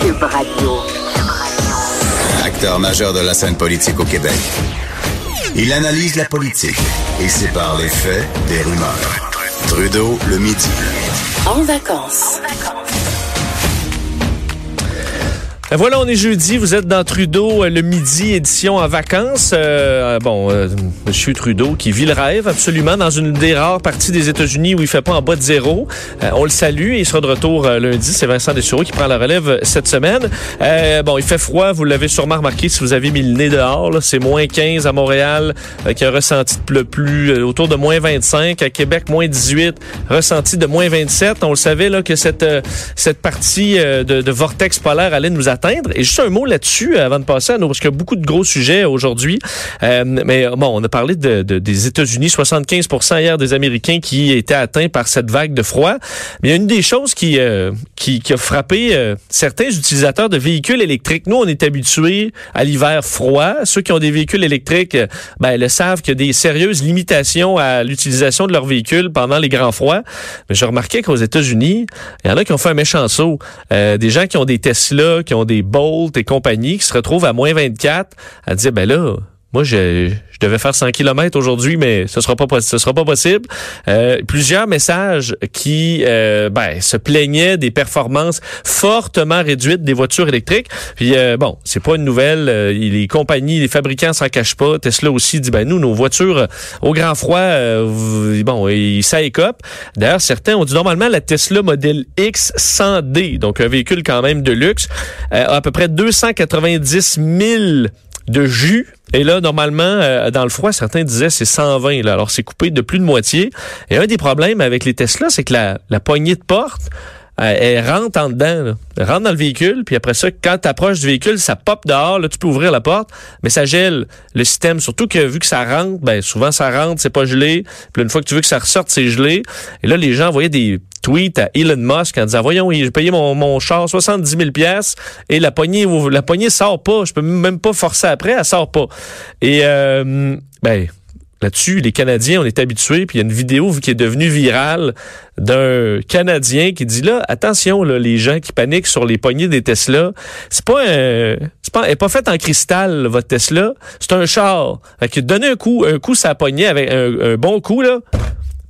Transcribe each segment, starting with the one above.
Cube Radio. Acteur majeur de la scène politique au Québec. Il analyse la politique et sépare les faits des rumeurs. Trudeau le midi. En vacances. Ben voilà, on est jeudi, vous êtes dans Trudeau euh, le midi, édition en vacances. Euh, bon, euh, Monsieur Trudeau qui vit le rêve absolument dans une des rares parties des États-Unis où il fait pas en bas de zéro. Euh, on le salue il sera de retour lundi. C'est Vincent Dessureau qui prend la relève cette semaine. bon, il fait froid, vous l'avez sûrement remarqué si vous avez mis le nez dehors. C'est moins 15 à Montréal, avec un ressenti de plus, autour de moins 25. À Québec, moins 18, ressenti de moins 27. On le savait là que cette cette partie de, de vortex polaire allait nous Et juste un mot là-dessus euh, avant de passer à nous, parce qu'il y a beaucoup de gros sujets aujourd'hui. Euh, mais bon, on a parlé de, de, des États-Unis, 75 hier des Américains qui étaient atteints par cette vague de froid. Mais il y a une des choses qui, euh, qui, qui, a frappé euh, certains utilisateurs de véhicules électriques. Nous, on est habitués à l'hiver froid. Ceux qui ont des véhicules électriques, ben, le savent qu'il y a des sérieuses limitations à l'utilisation de leurs véhicules pendant les grands froids. Mais je remarquais qu'aux États-Unis, il y en a qui ont fait un méchant saut. des gens qui ont des Tesla, qui ont des Bolt et compagnie qui se retrouvent à moins 24 à dire, ben là, moi, je, je devais faire 100 km aujourd'hui, mais ce sera pas ce sera pas possible. Euh, plusieurs messages qui euh, ben, se plaignaient des performances fortement réduites des voitures électriques. Puis euh, bon, c'est pas une nouvelle. Euh, les compagnies, les fabricants s'en cachent pas. Tesla aussi dit ben nous, nos voitures au grand froid, euh, bon, ça écope. D'ailleurs, certains ont dit normalement la Tesla modèle X 100D, donc un véhicule quand même de luxe, a à peu près 290 000 de jus. Et là, normalement, euh, dans le froid, certains disaient c'est 120. Là. Alors, c'est coupé de plus de moitié. Et un des problèmes avec les Tesla, c'est que la, la poignée de porte, elle rentre en dedans, là. Elle rentre dans le véhicule, puis après ça, quand tu approches du véhicule, ça pop dehors, là, tu peux ouvrir la porte, mais ça gèle le système, surtout que vu que ça rentre, ben souvent ça rentre, c'est pas gelé, puis une fois que tu veux que ça ressorte, c'est gelé. Et là, les gens voyaient des tweets à Elon Musk en disant, voyons, j'ai payé mon, mon char 70 000 pièces et la poignée, la poignée sort pas, je peux même pas forcer après, elle sort pas. Et euh, ben là-dessus, les Canadiens, on est habitués, puis il y a une vidéo qui est devenue virale d'un Canadien qui dit là, attention, là, les gens qui paniquent sur les poignées des Tesla, c'est pas un, c'est pas, elle est pas faite en cristal, votre Tesla, c'est un char. Fait que donnez un coup, un coup ça poignée avec un, un bon coup, là,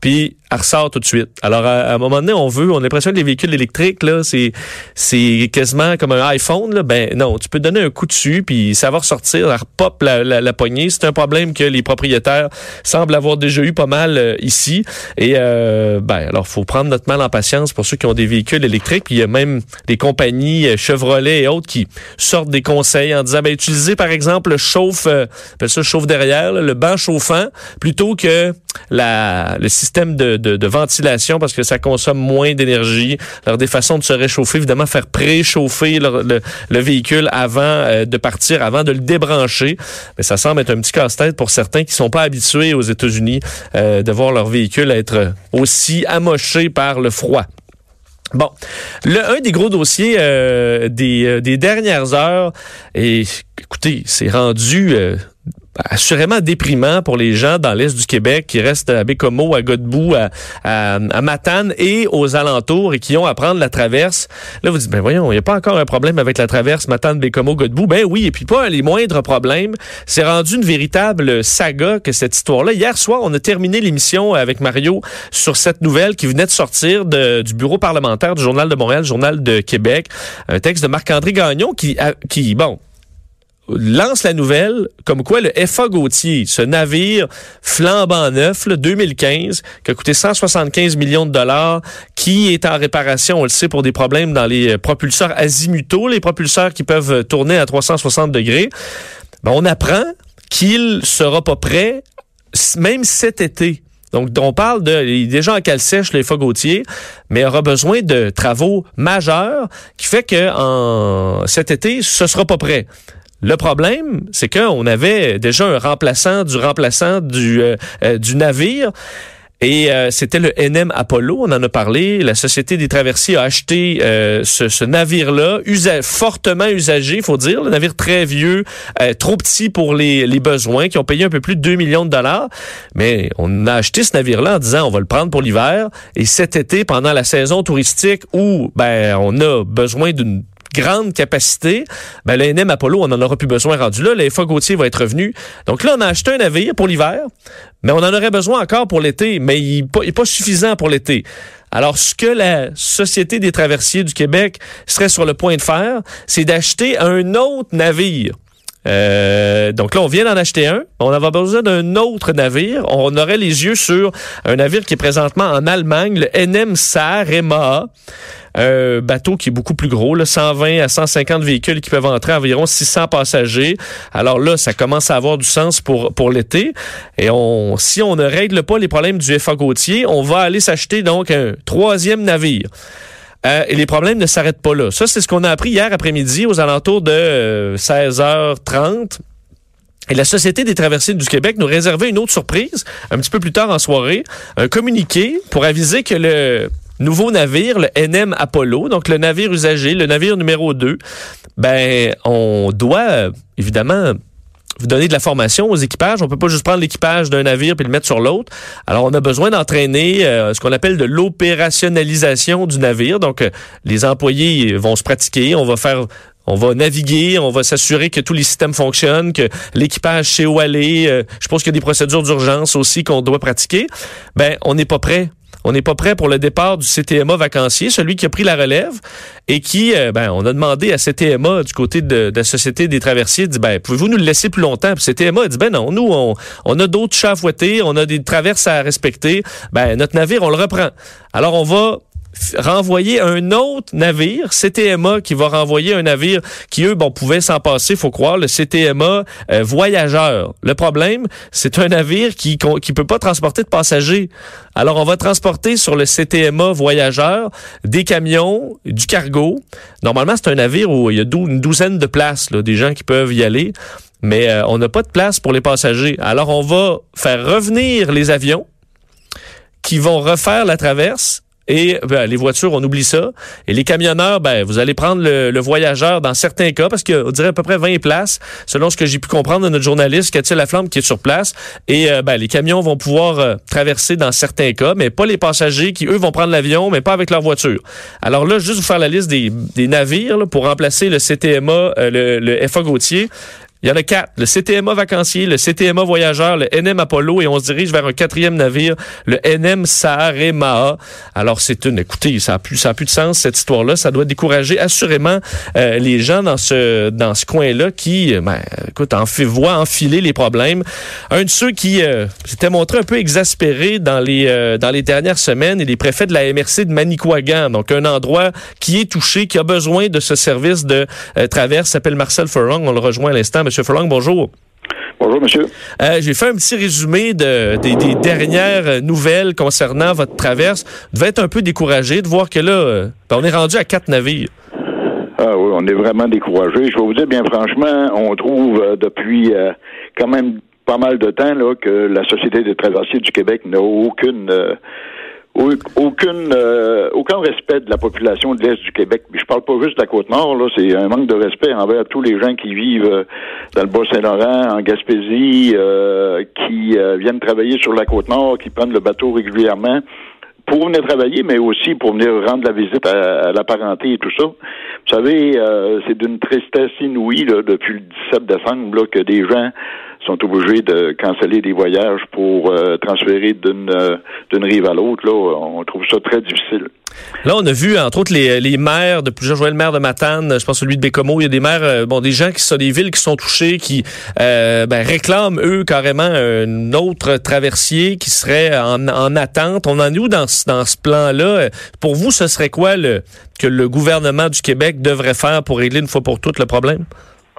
puis elle ressort tout de suite. Alors, à, un moment donné, on veut, on a l'impression que les véhicules électriques, là, c'est, c'est quasiment comme un iPhone, là. Ben, non, tu peux donner un coup dessus, puis ça va ressortir, elle repop la, la, la poignée. C'est un problème que les propriétaires semblent avoir déjà eu pas mal euh, ici. Et, euh, ben, alors, faut prendre notre mal en patience pour ceux qui ont des véhicules électriques. Puis il y a même des compagnies euh, Chevrolet et autres qui sortent des conseils en disant, ben, utilisez, par exemple, le chauffe, euh, ça chauffe derrière, le banc chauffant, plutôt que la, le système de de, ventilation parce que ça consomme moins d'énergie. Alors, des façons de se réchauffer, évidemment, faire préchauffer le, le, véhicule avant euh, de partir, avant de le débrancher. Mais ça semble être un petit casse-tête pour certains qui sont pas habitués aux États-Unis euh, de voir leur véhicule être aussi amoché par le froid. Bon, le, un des gros dossiers euh, des, des dernières heures, et écoutez, c'est rendu assurément déprimant pour les gens dans l'est du Québec qui restent à Bécomo, à Godbout, à, à, Matane et aux alentours et qui ont à prendre la traverse. Là, vous dites, ben voyons, il n'y a pas encore un problème avec la traverse Matane, Bécomo, Godbout. Ben oui, et puis pas les moindres problèmes. C'est rendu une véritable saga que cette histoire-là. Hier soir, on a terminé l'émission avec Mario sur cette nouvelle qui venait de sortir de, du bureau parlementaire du Journal de Montréal, Journal de Québec. Un texte de Marc-André Gagnon qui, qui, bon, lance la nouvelle comme quoi le FA Gauthier, ce navire flambant neuf, le 2015, qui a coûté 175 millions de dollars, qui est en réparation, on le sait, pour des problèmes dans les propulseurs azimutaux, les propulseurs qui peuvent tourner à 360 degrés. Ben, on apprend qu'il sera pas prêt même cet été. Donc, on parle de, il est déjà en cale sèche, les Gauthier, mais aura besoin de travaux majeurs qui fait que en, cet été, ce sera pas prêt. Le problème, c'est qu'on avait déjà un remplaçant du remplaçant du, euh, euh, du navire. Et euh, c'était le NM Apollo, on en a parlé. La Société des traversiers a acheté ce, navire-là, fortement usagé, faut dire. Le navire très vieux, trop petit pour les, les, besoins, qui ont payé un peu plus de 2 millions de dollars. Mais on a acheté ce navire-là en disant on va le prendre pour l'hiver. Et cet été, pendant la saison touristique où ben on a besoin d'une grande capacité, ben, le NM Apollo, on en aura plus besoin rendu là. Le FA Gauthier va être revenu. Donc là, on a acheté un navire pour l'hiver, mais on en aurait besoin encore pour l'été, mais il n'est pas, suffisant pour l'été. Alors, ce que la Société des traversiers du Québec serait sur le point de faire, c'est d'acheter un autre navire. Euh, donc là, on vient d'en acheter un. On avait besoin d'un autre navire. On aurait les yeux sur un navire qui est présentement en Allemagne, le NM Sarema. Un bateau qui est beaucoup plus gros, là, 120 à 150 véhicules qui peuvent entrer, environ 600 passagers. Alors là, ça commence à avoir du sens pour, pour l'été. Et on, si on ne règle pas les problèmes du FA Gautier, on va aller s'acheter donc un troisième navire. Euh, les problèmes ne s'arrêtent pas là. Ça, c'est ce qu'on a appris hier après-midi aux alentours de 16h30. Euh, et la Société des traversiers du Québec nous réservait une autre surprise un petit peu plus tard en soirée, un communiqué pour aviser que le nouveau navire, le NM Apollo, donc le navire usagé, le navire numéro 2, ben on doit évidemment vous donner de la formation aux équipages. On peut pas juste prendre l'équipage d'un navire puis le mettre sur l'autre. Alors, on a besoin d'entraîner euh, ce qu'on appelle de l'opérationnalisation du navire. Donc, euh, les employés vont se pratiquer. On va faire on va naviguer, on va s'assurer que tous les systèmes fonctionnent, que l'équipage sait où aller. Euh, je pense qu'il y a des procédures d'urgence aussi qu'on doit pratiquer. Ben, on n'est pas prêt on n'est pas prêt pour le départ du CTMA vacancier, celui qui a pris la relève et qui, euh, ben, on a demandé à CTMA du côté de, la Société des traversiers, dit, ben, pouvez-vous nous le laisser plus longtemps? Puis CTMA dit, ben non, nous, on, on a d'autres chats à on a des traverses à respecter. Ben, notre navire, on le reprend. Alors, on va renvoyer un autre navire, CTMA, qui va renvoyer un navire qui, eux, bon, pouvaient s'en passer, faut croire, le CTMA euh, voyageur. Le problème, c'est un navire qui qui peut pas transporter de passagers. Alors, on va transporter sur le CTMA voyageur des camions, du cargo. Normalement, c'est un navire où il y a une douzaine de places, là, des gens qui peuvent y aller. Mais euh, on n'a pas de place pour les passagers. Alors, on va faire revenir les avions qui vont refaire la traverse et ben, les voitures, on oublie ça. Et les camionneurs, ben, vous allez prendre le, voyageur dans certains cas, parce qu'on dirait à peu près 20 places, selon ce que j'ai pu comprendre de notre journaliste, Cathy Laflamme, qui est sur place. Et euh, ben, les camions vont pouvoir euh, traverser dans certains cas, mais pas les passagers qui, eux, vont prendre l'avion, mais pas avec leur voiture. Alors là, juste vous faire la liste des, navires pour remplacer le CTMA, euh, le, le FA Gautier. Il y en a quatre. Le CTMA vacancier, le CTMA voyageur, le NM Apollo et on se dirige vers un quatrième navire, le NM Saaremaha. Alors c'est une, écoutez, ça a plus, ça a plus de sens cette histoire-là. Ça doit décourager assurément euh, les gens dans ce dans ce coin-là qui, euh, ben, écoute, en fait, voient enfiler les problèmes. Un de ceux qui euh, s'était montré un peu exaspéré dans les dans les dernières semaines et les préfets de la MRC de Manicouagan, donc un endroit qui est touché, qui a besoin de ce service de traverse, s'appelle Marcel Ferrong. On le rejoint à l'instant. Monsieur Furlong, bonjour. Bonjour, monsieur. Euh, j'ai fait un petit résumé de, des, dernières nouvelles concernant votre traverse. Vous devez être un peu découragé de voir que là, euh, ben, on est rendu à quatre navires. Ah oui, on est vraiment découragé. Je vais vous dire, bien franchement, on trouve euh, depuis quand même pas mal de temps là, que la Société des traversiers du Québec n'a aucune aucune, euh, aucun respect de la population de l'Est du Québec. Je parle pas juste de la Côte-Nord, là, c'est un manque de respect envers tous les gens qui vivent euh, dans le Bas-Saint-Laurent, en Gaspésie, euh, qui viennent travailler sur la Côte-Nord, qui prennent le bateau régulièrement pour venir travailler, mais aussi pour venir rendre la visite à, la parenté et tout ça. Vous savez, c'est d'une tristesse inouïe là, depuis le 17 décembre là, que des gens sont obligés de canceller des voyages pour euh, transférer d'une euh, d'une rive à l'autre. Là, on trouve ça très difficile. Là, on a vu, entre autres, les, les maires de plusieurs joyeux maires de Matane, je pense celui de Bécomo, il y a des maires, euh, bon, des gens qui sont des villes qui sont touchées, qui ben, réclament, eux, carrément un autre traversier qui serait en, en attente. On en est où dans, dans ce plan-là? Pour vous, ce serait quoi le, que le gouvernement du Québec devrait faire pour régler une fois pour toutes le problème?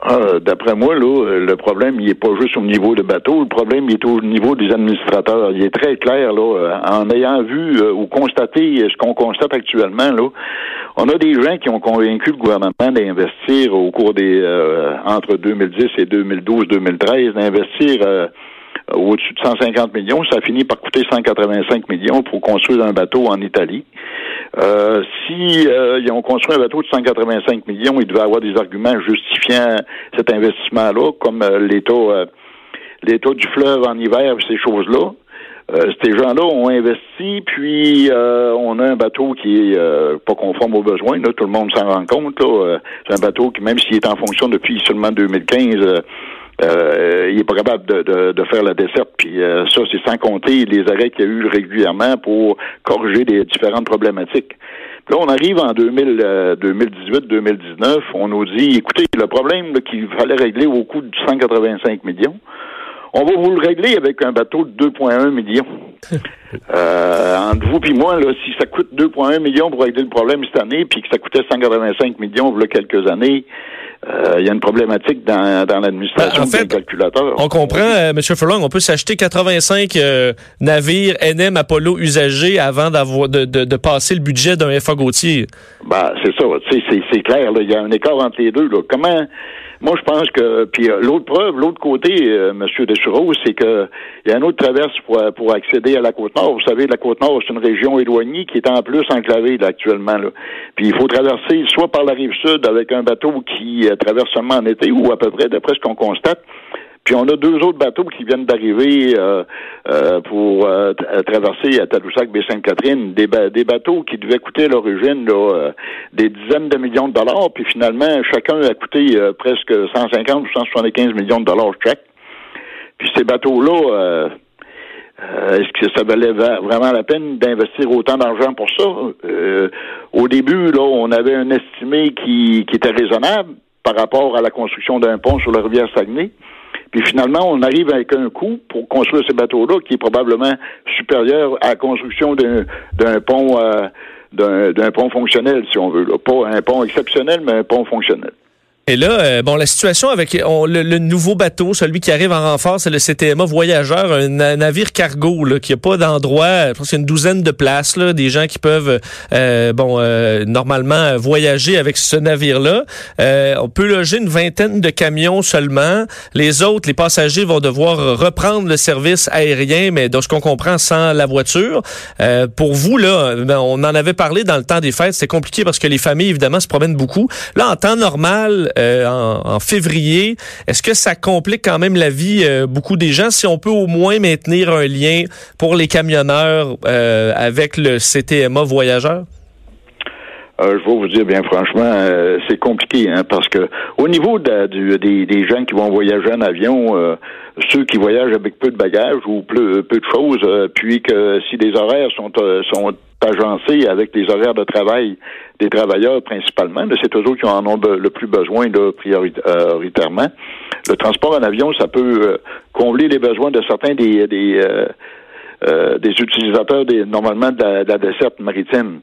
Ah, d'après moi, là, le problème, il est pas juste au niveau de bateau, le problème, il est au niveau des administrateurs. Il est très clair, là, euh, en ayant vu euh, ou constaté ce qu'on constate actuellement, là, on a des gens qui ont convaincu le gouvernement d'investir au cours des euh, entre 2010 et 2012-2013, d'investir au-dessus de 150 millions. Ça a fini par coûter 185 millions pour construire un bateau en Italie. Euh, si euh, ils ont construit un bateau de 185 millions, ils devaient avoir des arguments justifiant cet investissement-là, comme euh, l'état l'état du fleuve en hiver, ces choses-là. ces gens-là ont investi, puis on a un bateau qui est pas conforme aux besoins. Là, tout le monde s'en rend compte. c'est un bateau qui, même s'il est en fonction depuis seulement 2015, euh, il est pas capable de, de, faire la desserte. Puis euh, ça, c'est sans compter les arrêts qu'il y a eu régulièrement pour corriger des différentes problématiques. là, on arrive en 2018-2019, euh, on nous dit, écoutez, le problème qu'il fallait régler au coût de 185 millions, on va vous le régler avec un bateau de 2,1 millions. euh, entre vous et moi, là, si ça coûte 2,1 millions pour régler le problème cette année, puis que ça coûtait 185 millions il y a quelques années, il y a une problématique dans, dans l'administration ben, en des calculateurs. On comprend, euh, M. Furlong, on peut s'acheter 85 euh, navires NM Apollo usagés avant d'avoir de, de, de, passer le budget d'un FA Gauthier. Ben, c'est ça, c'est clair, il y a un écart entre les deux. Là. Comment moi, je pense que puis euh, l'autre preuve, l'autre côté, euh, Monsieur Dessureau, c'est que il y a une autre traverse pour, euh, pour accéder à la côte nord. Vous savez, la côte nord, c'est une région éloignée qui est en plus enclavée là, actuellement. Là. Puis il faut traverser soit par la rive sud avec un bateau qui traverse seulement en été ou à peu près, d'après ce qu'on constate, puis on a deux autres bateaux qui viennent d'arriver euh, euh, pour euh, traverser à Tadoussac, Baie-Sainte-Catherine, des, des, bateaux qui devaient coûter à l'origine des dizaines de millions de dollars, puis finalement chacun a coûté presque 150 ou 175 millions de dollars chaque. Puis ces bateaux-là, est-ce que ça valait vraiment la peine d'investir autant d'argent pour ça? au début, là, on avait un estimé qui, qui était raisonnable par rapport à la construction d'un pont sur la rivière Saguenay. Puis finalement, on arrive avec un coût pour construire ces bateaux-là qui est probablement supérieur à la construction d'un pont euh, d'un pont fonctionnel, si on veut. Pas un pont exceptionnel, mais un pont fonctionnel. Et là, euh, bon, la situation avec le, nouveau bateau, celui qui arrive en renfort, c'est le CTMA Voyageur, un, navire cargo là, qui a pas d'endroit, je pense qu'il y a une douzaine de places, là, des gens qui peuvent, euh, bon, euh, normalement voyager avec ce navire-là. on peut loger une vingtaine de camions seulement. Les autres, les passagers vont devoir reprendre le service aérien, mais de ce qu'on comprend, sans la voiture. pour vous, là, ben, on en avait parlé dans le temps des fêtes, c'est compliqué parce que les familles, évidemment, se promènent beaucoup. Là, en temps normal, euh, en, février. Est-ce que ça complique quand même la vie euh, beaucoup des gens? Si on peut au moins maintenir un lien pour les camionneurs euh, avec le CTMA voyageur? je vais vous dire bien franchement, c'est compliqué hein, parce que au niveau des, gens qui vont voyager en avion, ceux qui voyagent avec peu de bagages ou peu, peu de choses, puis que si des horaires sont, sont agencés avec les horaires de travail des travailleurs principalement. C'est eux qui en ont le plus besoin là, prioritairement. Le transport en avion, ça peut euh, combler les besoins de certains des des, euh, euh, des utilisateurs des, normalement de la, desserte maritime.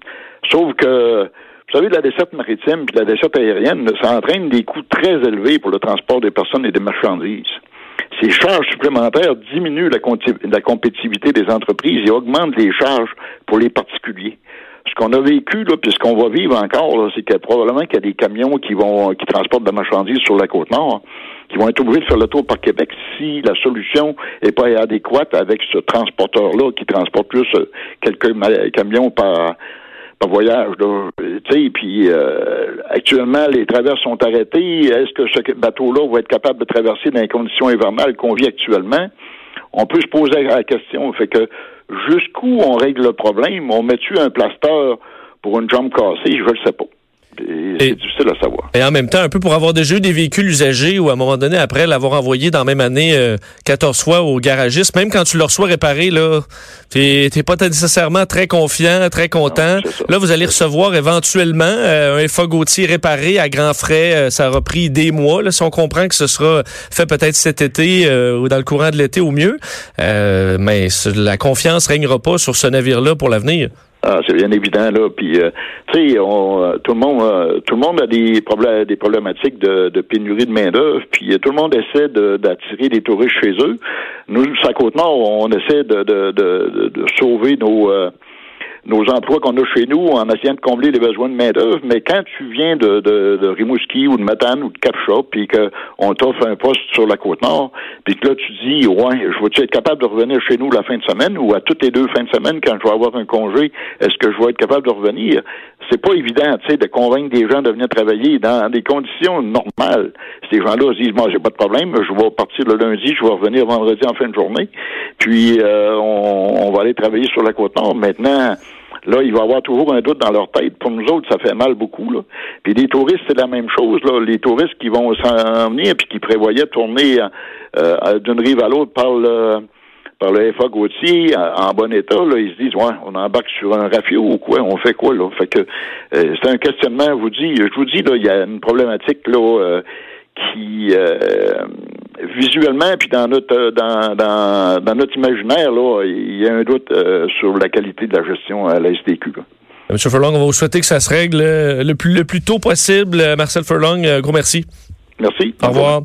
Sauf que vous savez, la desserte maritime et la desserte aérienne, ça entraîne des coûts très élevés pour le transport des personnes et des marchandises. Ces charges supplémentaires diminuent la, compétitivité des entreprises et augmentent les charges pour les particuliers ce qu'on a vécu, là, puis ce qu'on va vivre encore, c'est que probablement qu'il y a des camions qui vont qui transportent de la marchandise sur la côte nord, qui vont être obligés de faire le tour par Québec si la solution n'est pas adéquate avec ce transporteur-là qui transporte plus euh, quelques camions par par voyage. Tu puis euh, actuellement, les traverses sont arrêtées. Est-ce que ce bateau-là va être capable de traverser dans les conditions hivernales qu'on vit actuellement? On peut se poser la question. Fait que jusqu'où on règle le problème? On met-tu un plaster pour une jambe cassée? Je ne le sais pas. C'est difficile à savoir. Et en même temps, un peu pour avoir déjà eu des véhicules usagés ou à un moment donné, après l'avoir envoyé dans la même année 14 euh, fois au garagiste, même quand tu le reçois réparé, là, t'es pas nécessairement très confiant, très content. là, vous allez recevoir éventuellement euh, un FA Gautier réparé à grands frais. Euh, ça aura pris des mois. Là, si on comprend que ce sera fait peut-être cet été ou dans le courant de l'été au mieux. mais la confiance régnera pas sur ce navire-là pour l'avenir. Ah, c'est bien évident là. Puis, euh, tu sais, euh, tout le monde, euh, tout le monde a des problèmes, des problématiques de, pénurie de main d'œuvre. Puis tout le monde essaie d'attirer des touristes chez eux. Nous, à Côte Nord, on essaie de, de, de, sauver nos nos emplois qu'on a chez nous en essayant de combler les besoins de main-d'œuvre, mais quand tu viens de, de, de Rimouski ou de Matane ou de Capcha, puis qu'on t'offre un poste sur la Côte-Nord, puis que là, tu dis, ouais, je vais être capable de revenir chez nous la fin de semaine ou à toutes les deux fins de semaine quand je vais avoir un congé, est-ce que je vais être capable de revenir? C'est pas évident, tu sais, de convaincre des gens de venir travailler dans des conditions normales. Ces gens-là se disent, moi, j'ai pas de problème, je vais partir le lundi, je vais revenir vendredi en fin de journée, puis euh, on, on va aller travailler sur la Côte-Nord. Maintenant, Là, il va y avoir toujours un doute dans leur tête. Pour nous autres, ça fait mal beaucoup. Là. Puis les touristes, c'est la même chose. Là. Les touristes qui vont s'en venir puis qui prévoyaient tourner euh, d'une rive à l'autre par le par le FA Gauthier en, bon état, là, ils se disent ouais, on embarque sur un rafio ou quoi, on fait quoi là? Fait que euh, c'est un questionnement, je vous dis, je vous dis, là, il y a une problématique là euh, qui visuellement, puis dans notre euh, dans, dans, dans, notre imaginaire, là, il y a un doute euh, sur la qualité de la gestion à la STQ. M. Furlong, on va vous souhaiter que ça se règle euh, le plus, le plus tôt possible. Marcel Furlong, gros merci. Merci. Au revoir.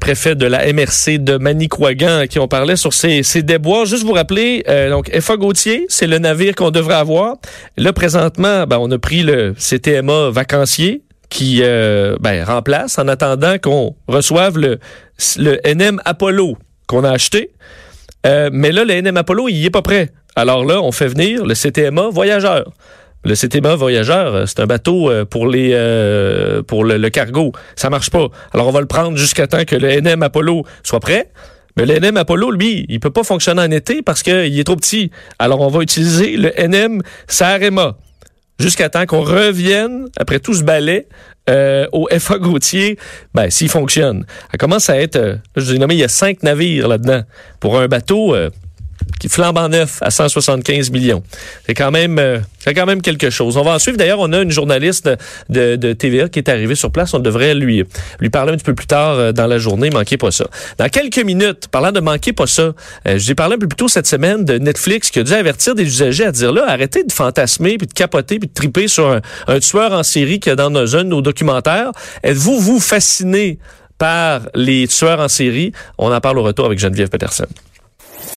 préfet de la MRC de Manicouagan à qui on parlait sur ces, ces déboires. Juste vous rappeler, donc FA Gauthier, c'est le navire qu'on devrait avoir. Là, présentement, ben, on a pris le CTMA vacancier qui euh, ben, remplace en attendant qu'on reçoive le, NM Apollo qu'on a acheté. Euh, mais là, le NM Apollo, il est pas prêt. Alors là, on fait venir le CTMA Voyageur. Le CTMA Voyageur, euh, c'est un bateau pour les pour le, cargo. Ça marche pas. Alors on va le prendre jusqu'à temps que le NM Apollo soit prêt. Mais le NM Apollo, lui, il peut pas fonctionner en été parce qu'il est trop petit. Alors on va utiliser le NM Sarema jusqu'à temps qu'on revienne, après tout ce balai, euh, au FA Gautier, ben, s'il fonctionne. Ça commence à être, euh, je vous ai nommé, il y a cinq navires là-dedans. Pour un bateau, euh, en neuf à 175 millions. C'est quand même euh, c'est quand même quelque chose. On va en suivre. D'ailleurs, on a une journaliste de, de, TVA qui est arrivée sur place. On devrait lui lui parler un petit peu plus tard euh, dans la journée. Manquez pas ça. Dans quelques minutes, parlant de manquer pas ça, euh, j'ai parlé un peu plus tôt cette semaine de Netflix qui a dû avertir des usagers à dire là, arrêtez de fantasmer puis de capoter puis de triper sur un, tueur en série qui est dans un de nos documentaires. Êtes-vous vous fasciné par les tueurs en série? On en parle au retour avec Geneviève Peterson.